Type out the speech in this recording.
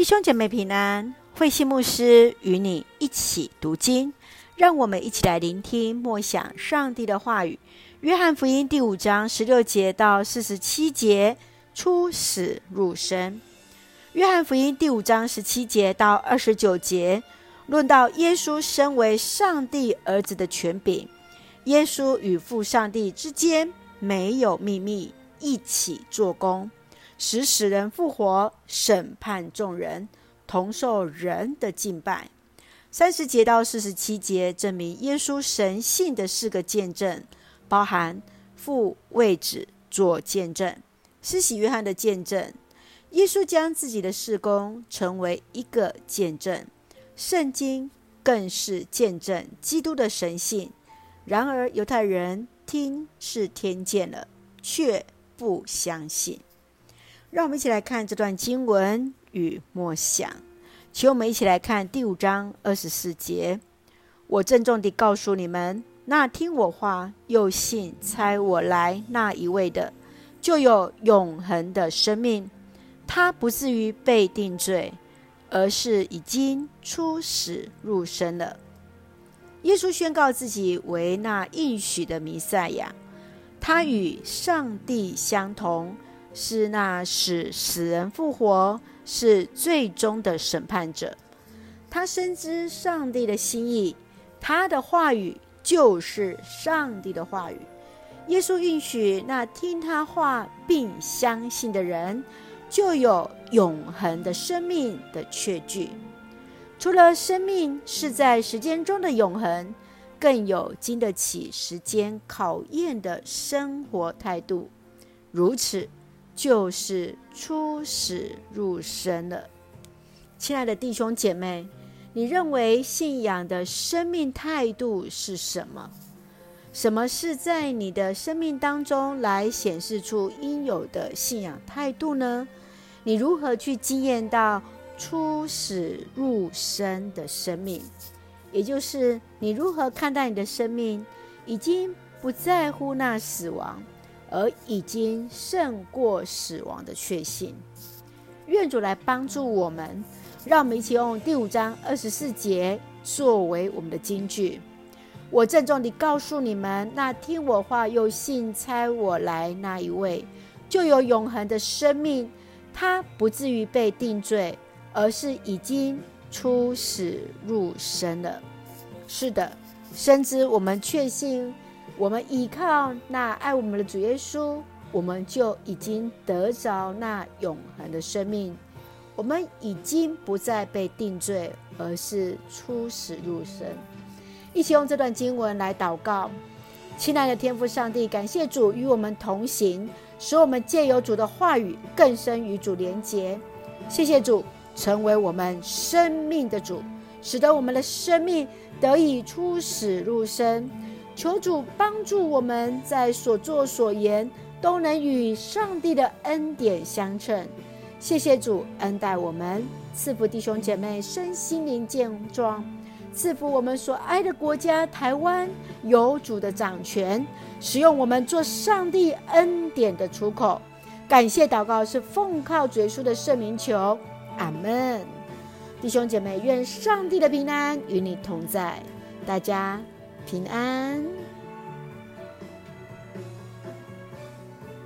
弟兄姐妹平安，慧心牧师与你一起读经，让我们一起来聆听默想上帝的话语。约翰福音第五章十六节到四十七节，出死入生。约翰福音第五章十七节到二十九节，论到耶稣身为上帝儿子的权柄，耶稣与父上帝之间没有秘密，一起做工。使死人复活，审判众人，同受人的敬拜。三十节到四十七节证明耶稣神性的四个见证，包含父为子做见证，施洗约翰的见证，耶稣将自己的事工成为一个见证，圣经更是见证基督的神性。然而犹太人听是听见了，却不相信。让我们一起来看这段经文与默想，请我们一起来看第五章二十四节。我郑重地告诉你们，那听我话又信差我来那一位的，就有永恒的生命。他不至于被定罪，而是已经出死入生了。耶稣宣告自己为那应许的弥赛亚，他与上帝相同。是那使死人复活，是最终的审判者。他深知上帝的心意，他的话语就是上帝的话语。耶稣允许那听他话并相信的人，就有永恒的生命的确据。除了生命是在时间中的永恒，更有经得起时间考验的生活态度。如此。就是出始入生了，亲爱的弟兄姐妹，你认为信仰的生命态度是什么？什么是在你的生命当中来显示出应有的信仰态度呢？你如何去经验到出始入生的生命？也就是你如何看待你的生命，已经不在乎那死亡。而已经胜过死亡的确信，愿主来帮助我们，让我们一起用第五章二十四节作为我们的金句。我郑重地告诉你们，那听我话又信差我来那一位，就有永恒的生命。他不至于被定罪，而是已经出死入生了。是的，深知我们确信。我们依靠那爱我们的主耶稣，我们就已经得着那永恒的生命。我们已经不再被定罪，而是出死入生。一起用这段经文来祷告，亲爱的天父上帝，感谢主与我们同行，使我们借由主的话语更深与主连结。谢谢主成为我们生命的主，使得我们的生命得以出死入生。求主帮助我们在所作所言都能与上帝的恩典相称。谢谢主恩待我们，赐福弟兄姐妹身心灵健壮，赐福我们所爱的国家台湾有主的掌权，使用我们做上帝恩典的出口。感谢祷告是奉靠主耶稣的圣名求，阿门。弟兄姐妹，愿上帝的平安与你同在，大家。平安。